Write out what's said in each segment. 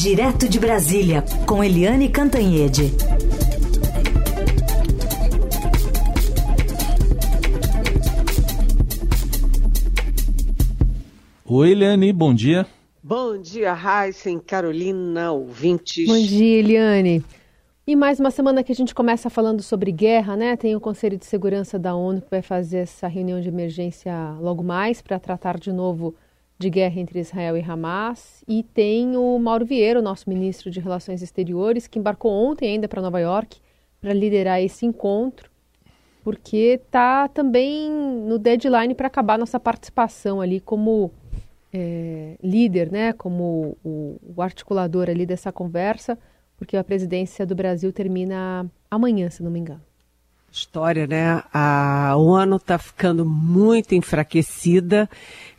Direto de Brasília, com Eliane Cantanhede. Oi, Eliane, bom dia. Bom dia, Heisen, Carolina, ouvintes. Bom dia, Eliane. E mais uma semana que a gente começa falando sobre guerra, né? Tem o Conselho de Segurança da ONU que vai fazer essa reunião de emergência logo mais para tratar de novo de guerra entre Israel e Hamas. E tem o Mauro Vieira, o nosso ministro de Relações Exteriores, que embarcou ontem ainda para Nova York para liderar esse encontro, porque está também no deadline para acabar nossa participação ali como é, líder, né? Como o, o articulador ali dessa conversa porque a presidência do Brasil termina amanhã, se não me engano. História, né? A ONU está ficando muito enfraquecida.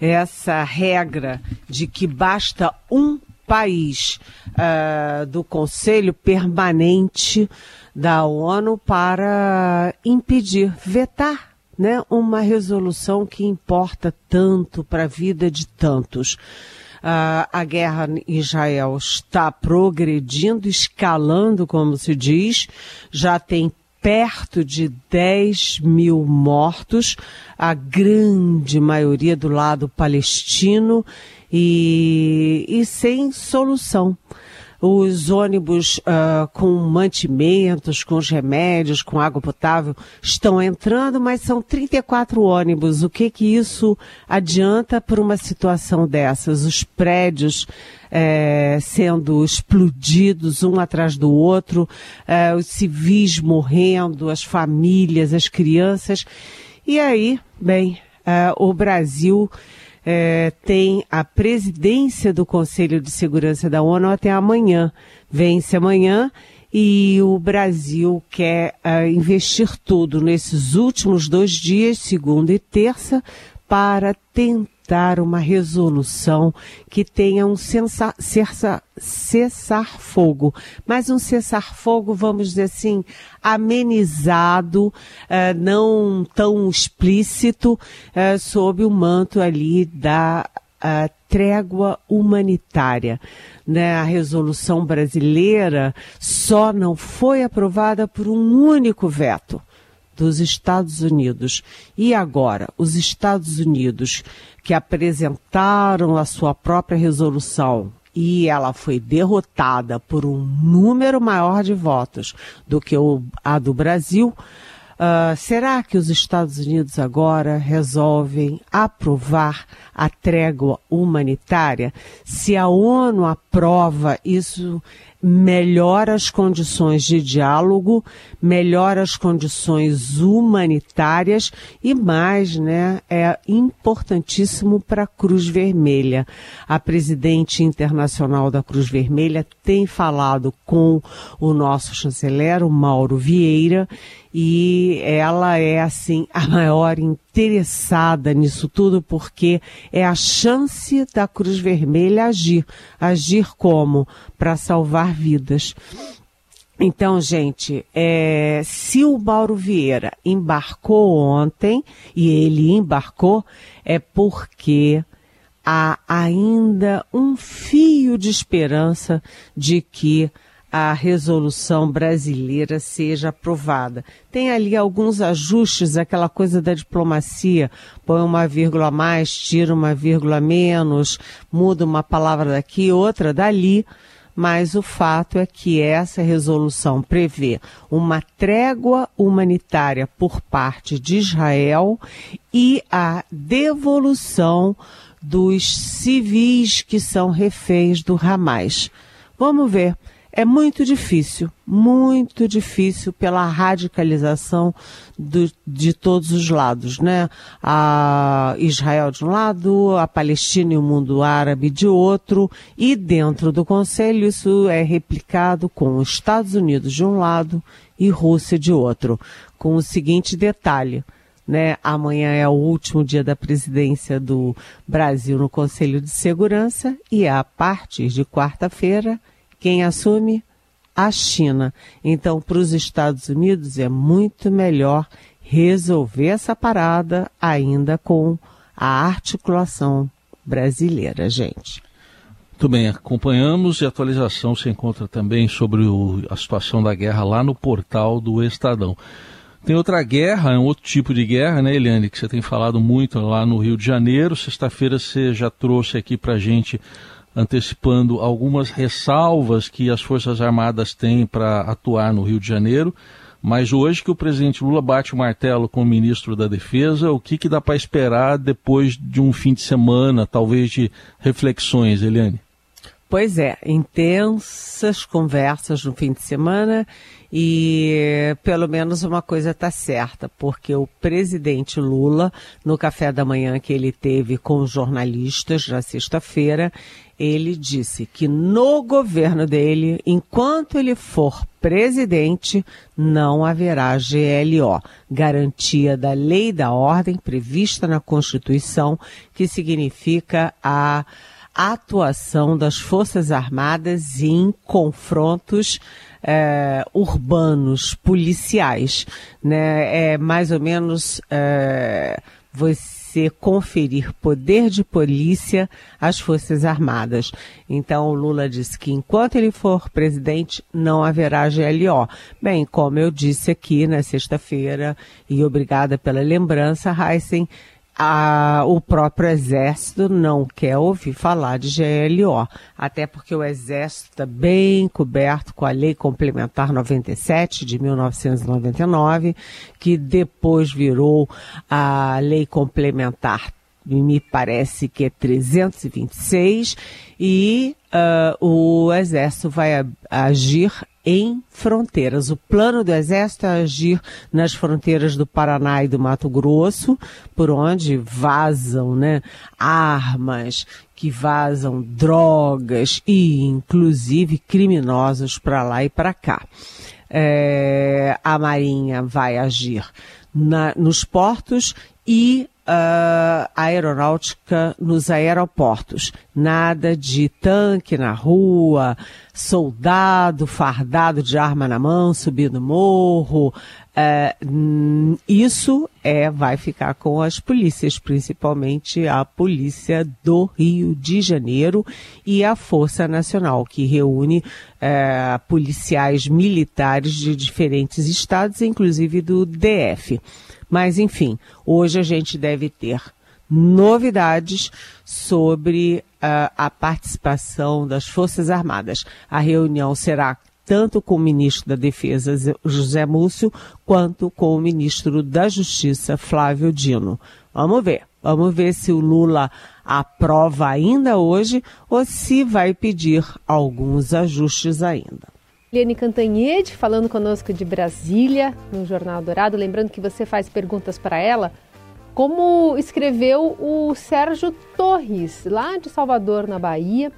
Essa regra de que basta um país uh, do Conselho Permanente da ONU para impedir, vetar né, uma resolução que importa tanto para a vida de tantos. Uh, a guerra em Israel está progredindo, escalando, como se diz, já tem perto de 10 mil mortos, a grande maioria do lado palestino e, e sem solução os ônibus uh, com mantimentos, com os remédios, com água potável estão entrando, mas são 34 ônibus. O que que isso adianta para uma situação dessas? Os prédios é, sendo explodidos um atrás do outro, é, os civis morrendo, as famílias, as crianças. E aí, bem, é, o Brasil é, tem a presidência do Conselho de Segurança da ONU até amanhã. Vence amanhã e o Brasil quer uh, investir tudo nesses últimos dois dias, segunda e terça, para tentar uma resolução que tenha um cessar-fogo, mas um cessar-fogo, vamos dizer assim, amenizado, uh, não tão explícito, uh, sob o manto ali da uh, trégua humanitária. Né? A resolução brasileira só não foi aprovada por um único veto dos Estados Unidos. E agora, os Estados Unidos que apresentaram a sua própria resolução e ela foi derrotada por um número maior de votos do que a do Brasil, Uh, será que os Estados Unidos agora resolvem aprovar a trégua humanitária? Se a ONU aprova, isso melhora as condições de diálogo, melhora as condições humanitárias e mais, né, é importantíssimo para a Cruz Vermelha. A presidente internacional da Cruz Vermelha tem falado com o nosso chanceler, o Mauro Vieira, e ela é assim a maior interessada nisso tudo porque é a chance da Cruz Vermelha agir, agir como para salvar vidas. Então, gente, é, se o Mauro Vieira embarcou ontem e ele embarcou, é porque há ainda um fio de esperança de que a resolução brasileira seja aprovada. Tem ali alguns ajustes, aquela coisa da diplomacia, põe uma vírgula a mais, tira uma vírgula a menos, muda uma palavra daqui, outra dali, mas o fato é que essa resolução prevê uma trégua humanitária por parte de Israel e a devolução dos civis que são reféns do Hamas. Vamos ver é muito difícil, muito difícil pela radicalização do, de todos os lados, né? A Israel de um lado, a Palestina e o mundo árabe de outro, e dentro do Conselho isso é replicado com os Estados Unidos de um lado e Rússia de outro, com o seguinte detalhe. Né? Amanhã é o último dia da presidência do Brasil no Conselho de Segurança e a partir de quarta-feira quem assume? A China. Então, para os Estados Unidos é muito melhor resolver essa parada ainda com a articulação brasileira, gente. Muito bem, acompanhamos e atualização se encontra também sobre o, a situação da guerra lá no portal do Estadão. Tem outra guerra, é um outro tipo de guerra, né, Eliane, que você tem falado muito lá no Rio de Janeiro. Sexta-feira você já trouxe aqui para gente, antecipando algumas ressalvas que as Forças Armadas têm para atuar no Rio de Janeiro. Mas hoje que o presidente Lula bate o martelo com o ministro da Defesa, o que, que dá para esperar depois de um fim de semana, talvez de reflexões, Eliane? Pois é, intensas conversas no fim de semana e pelo menos uma coisa está certa, porque o presidente Lula, no café da manhã que ele teve com os jornalistas na sexta-feira, ele disse que no governo dele, enquanto ele for presidente, não haverá GLO, garantia da lei da ordem prevista na Constituição, que significa a atuação das Forças Armadas em confrontos é, urbanos, policiais. Né? É mais ou menos é, você conferir poder de polícia às Forças Armadas. Então, o Lula disse que enquanto ele for presidente, não haverá GLO. Bem, como eu disse aqui na sexta-feira, e obrigada pela lembrança, Heisen, a, o próprio Exército não quer ouvir falar de GLO, até porque o Exército está bem coberto com a Lei Complementar 97 de 1999, que depois virou a Lei Complementar me parece que é 326, e uh, o Exército vai agir em fronteiras. O plano do Exército é agir nas fronteiras do Paraná e do Mato Grosso, por onde vazam né, armas, que vazam drogas e, inclusive, criminosos para lá e para cá. É, a Marinha vai agir na, nos portos e uh, aeronáutica nos aeroportos. Nada de tanque na rua, soldado fardado de arma na mão, subindo morro. Uh, isso é, vai ficar com as polícias, principalmente a Polícia do Rio de Janeiro e a Força Nacional, que reúne uh, policiais militares de diferentes estados, inclusive do DF. Mas, enfim, hoje a gente deve ter novidades sobre uh, a participação das Forças Armadas. A reunião será tanto com o ministro da Defesa, José Múcio, quanto com o ministro da Justiça, Flávio Dino. Vamos ver. Vamos ver se o Lula aprova ainda hoje ou se vai pedir alguns ajustes ainda. Liane Cantanhede falando conosco de Brasília, no Jornal Dourado. Lembrando que você faz perguntas para ela, como escreveu o Sérgio Torres, lá de Salvador, na Bahia.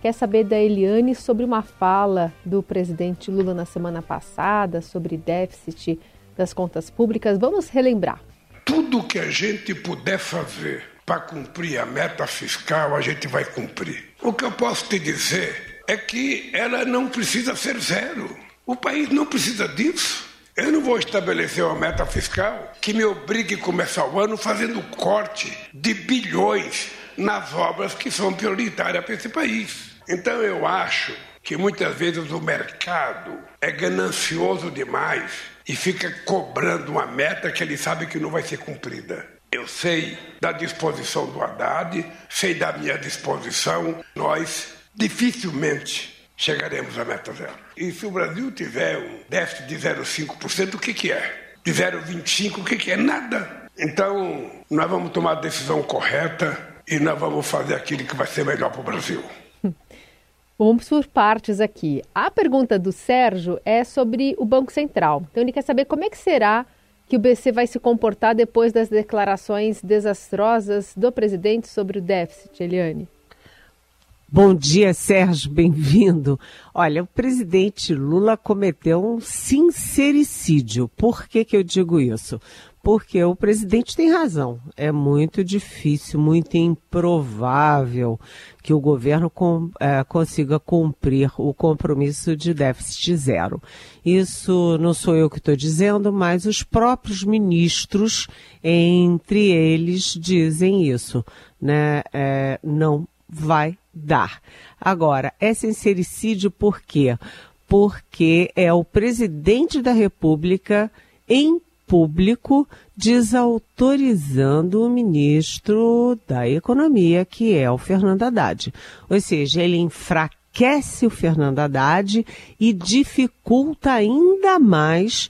Quer saber da Eliane sobre uma fala do presidente Lula na semana passada sobre déficit das contas públicas. Vamos relembrar. Tudo que a gente puder fazer para cumprir a meta fiscal, a gente vai cumprir. O que eu posso te dizer é que ela não precisa ser zero. O país não precisa disso. Eu não vou estabelecer uma meta fiscal que me obrigue a começar o ano fazendo corte de bilhões nas obras que são prioritárias para esse país. Então eu acho que muitas vezes o mercado é ganancioso demais e fica cobrando uma meta que ele sabe que não vai ser cumprida. Eu sei da disposição do Haddad, sei da minha disposição, nós dificilmente chegaremos à meta zero. E se o Brasil tiver um déficit de 0,5%, o que, que é? De 0,25%, o que, que é? Nada. Então, nós vamos tomar a decisão correta e nós vamos fazer aquilo que vai ser melhor para o Brasil. Vamos por partes aqui. A pergunta do Sérgio é sobre o Banco Central. Então, ele quer saber como é que será que o BC vai se comportar depois das declarações desastrosas do presidente sobre o déficit, Eliane. Bom dia, Sérgio, bem-vindo. Olha, o presidente Lula cometeu um sincericídio. Por que, que eu digo isso? Porque o presidente tem razão. É muito difícil, muito improvável que o governo com, é, consiga cumprir o compromisso de déficit zero. Isso não sou eu que estou dizendo, mas os próprios ministros, entre eles, dizem isso. Né? É, não vai dar. Agora, é sincericídio por quê? Porque é o presidente da República em público desautorizando o ministro da Economia, que é o Fernando Haddad. Ou seja, ele enfraquece o Fernando Haddad e dificulta ainda mais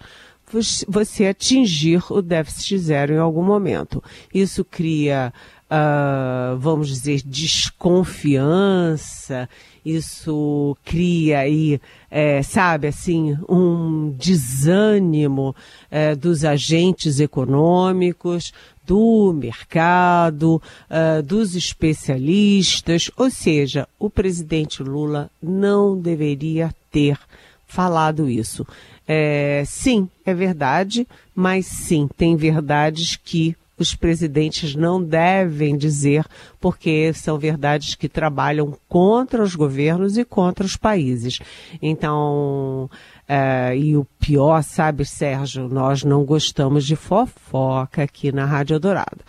você atingir o déficit zero em algum momento. Isso cria uh, vamos dizer, desconfiança, isso cria aí, é, sabe, assim, um desânimo é, dos agentes econômicos, do mercado, uh, dos especialistas, ou seja, o presidente Lula não deveria ter falado isso. É, sim, é verdade, mas sim, tem verdades que os presidentes não devem dizer, porque são verdades que trabalham contra os governos e contra os países. Então, é, e o pior, sabe, Sérgio, nós não gostamos de fofoca aqui na Rádio Dourado.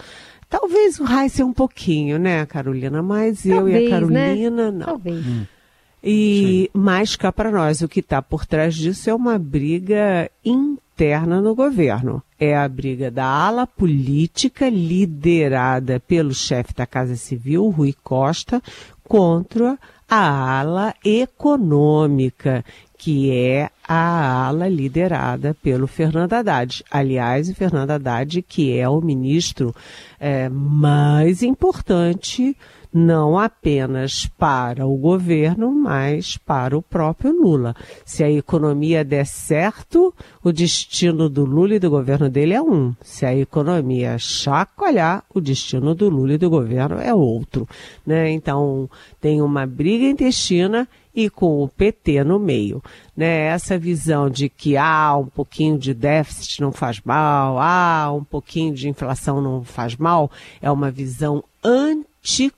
Talvez o Raíssa um pouquinho, né, Carolina? Mas Talvez, eu e a Carolina, né? não. Talvez. Hum. E Sim. mais cá para nós, o que está por trás disso é uma briga interna no governo. É a briga da ala política liderada pelo chefe da Casa Civil, Rui Costa, contra a ala econômica, que é a ala liderada pelo Fernando Haddad. Aliás, o Fernando Haddad, que é o ministro é, mais importante não apenas para o governo, mas para o próprio Lula. Se a economia der certo, o destino do Lula e do governo dele é um. Se a economia chacoalhar, o destino do Lula e do governo é outro. Né? Então, tem uma briga intestina e com o PT no meio. Né? Essa visão de que ah, um pouquinho de déficit não faz mal, ah, um pouquinho de inflação não faz mal, é uma visão antiquada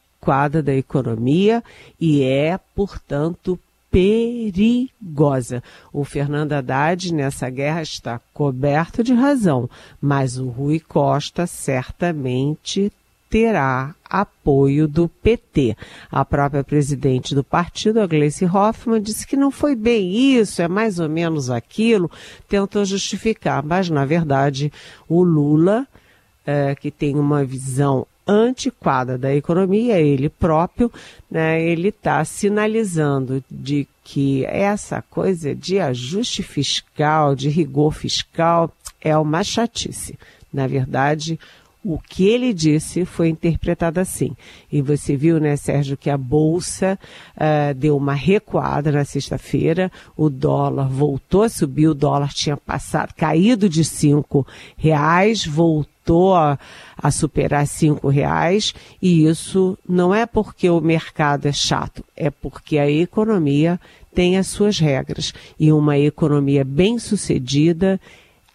da economia e é, portanto, perigosa. O Fernando Haddad nessa guerra está coberto de razão, mas o Rui Costa certamente terá apoio do PT. A própria presidente do partido, a Gleice Hoffmann, disse que não foi bem isso, é mais ou menos aquilo, tentou justificar, mas na verdade o Lula, é, que tem uma visão antiquada da economia, ele próprio, né, ele está sinalizando de que essa coisa de ajuste fiscal, de rigor fiscal, é uma chatice. Na verdade, o que ele disse foi interpretado assim. E você viu, né, Sérgio, que a Bolsa uh, deu uma recuada na sexta-feira, o dólar voltou a subir, o dólar tinha passado, caído de cinco reais, voltou a, a superar cinco reais. E isso não é porque o mercado é chato, é porque a economia tem as suas regras. E uma economia bem sucedida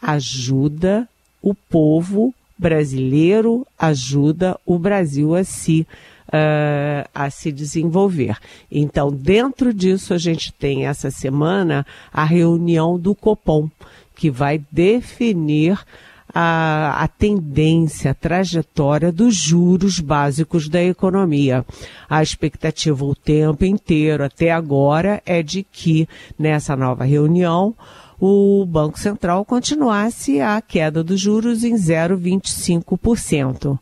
ajuda o povo brasileiro, ajuda o Brasil a se Uh, a se desenvolver. Então, dentro disso, a gente tem essa semana a reunião do Copom, que vai definir a, a tendência, a trajetória dos juros básicos da economia. A expectativa o tempo inteiro, até agora, é de que nessa nova reunião o Banco Central continuasse a queda dos juros em 0,25%.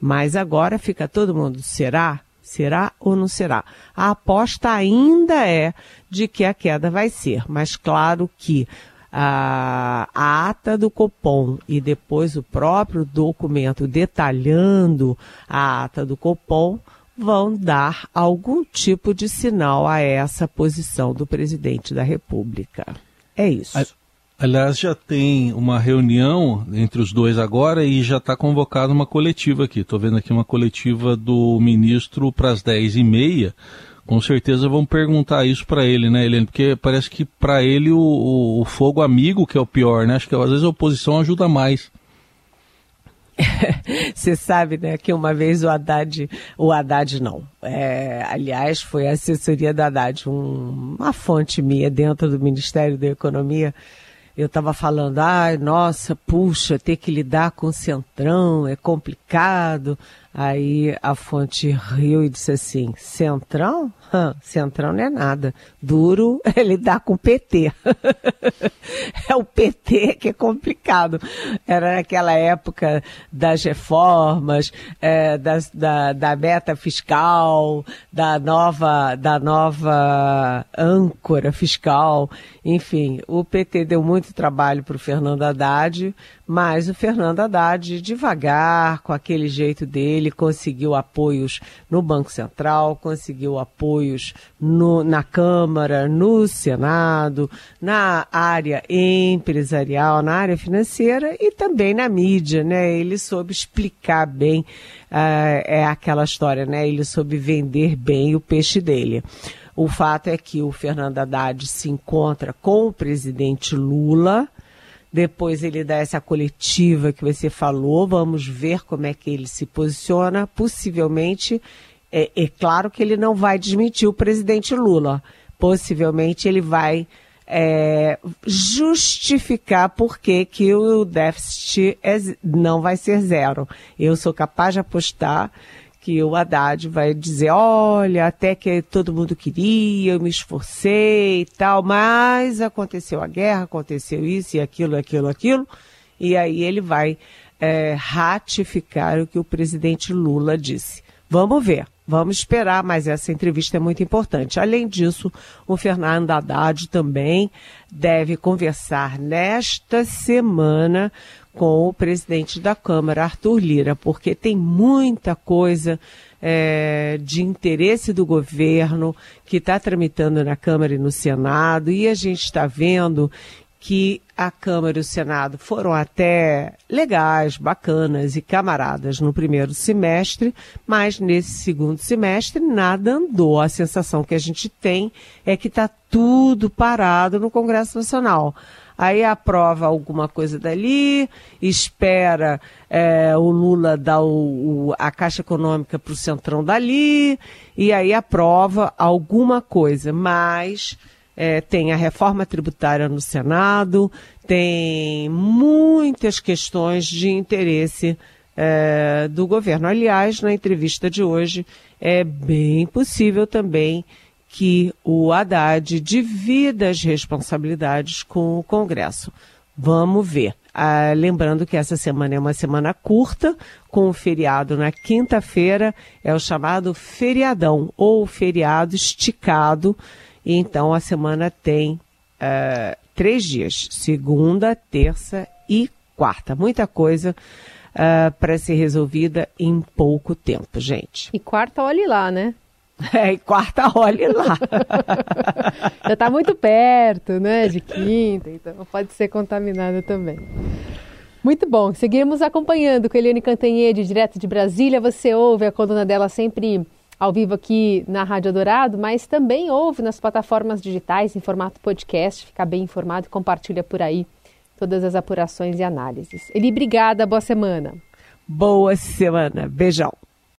Mas agora fica todo mundo, será? Será ou não será? A aposta ainda é de que a queda vai ser, mas claro que a, a ata do Copom e depois o próprio documento detalhando a ata do Copom vão dar algum tipo de sinal a essa posição do presidente da República. É isso. Aliás, já tem uma reunião entre os dois agora e já está convocada uma coletiva aqui. Estou vendo aqui uma coletiva do ministro para as 10h30 com certeza vão perguntar isso para ele, né, Helene? Porque parece que para ele o, o, fogo amigo que é o pior, né? Acho que às vezes a oposição ajuda mais. Você sabe, né, que uma vez o Haddad, o Haddad não, é, aliás, foi a assessoria do Haddad, um, uma fonte minha dentro do Ministério da Economia, eu estava falando, ai, nossa, puxa, ter que lidar com o Centrão é complicado. Aí a fonte riu e disse assim: Centrão? Centrão não é nada. Duro ele dá com o PT. é o PT que é complicado. Era naquela época das reformas, é, das, da, da meta fiscal, da nova, da nova âncora fiscal. Enfim, o PT deu muito trabalho para o Fernando Haddad, mas o Fernando Haddad, devagar, com aquele jeito dele, conseguiu apoios no Banco Central, conseguiu apoios no, na Câmara, no Senado, na área empresarial, na área financeira e também na mídia, né? Ele soube explicar bem, uh, é aquela história, né? Ele soube vender bem o peixe dele. O fato é que o Fernando Haddad se encontra com o presidente Lula, depois ele dá essa coletiva que você falou, vamos ver como é que ele se posiciona. Possivelmente, é, é claro que ele não vai desmentir o presidente Lula. Possivelmente ele vai é, justificar por que, que o déficit é, não vai ser zero. Eu sou capaz de apostar que o Haddad vai dizer, olha, até que todo mundo queria, eu me esforcei e tal, mas aconteceu a guerra, aconteceu isso e aquilo, aquilo, aquilo, e aí ele vai é, ratificar o que o presidente Lula disse. Vamos ver, vamos esperar, mas essa entrevista é muito importante. Além disso, o Fernando Haddad também deve conversar nesta semana com o presidente da Câmara, Arthur Lira, porque tem muita coisa é, de interesse do governo que está tramitando na Câmara e no Senado, e a gente está vendo que a Câmara e o Senado foram até legais, bacanas e camaradas no primeiro semestre, mas nesse segundo semestre nada andou. A sensação que a gente tem é que está tudo parado no Congresso Nacional aí aprova alguma coisa dali, espera é, o Lula dar o, o, a Caixa Econômica para o Centrão dali, e aí aprova alguma coisa, mas é, tem a reforma tributária no Senado, tem muitas questões de interesse é, do governo. Aliás, na entrevista de hoje, é bem possível também que o Haddad divida as responsabilidades com o Congresso. Vamos ver. Ah, lembrando que essa semana é uma semana curta, com o feriado na quinta-feira, é o chamado feriadão, ou feriado esticado. E então a semana tem uh, três dias: segunda, terça e quarta. Muita coisa uh, para ser resolvida em pouco tempo, gente. E quarta, olhe lá, né? É, e quarta, olhe lá. Já está muito perto, né, de quinta, então pode ser contaminada também. Muito bom, seguimos acompanhando com Eliane Cantanhede, direto de Brasília. Você ouve a coluna dela sempre ao vivo aqui na Rádio Dourado, mas também ouve nas plataformas digitais em formato podcast. Fica bem informado e compartilha por aí todas as apurações e análises. Eli, obrigada, boa semana. Boa semana, beijão.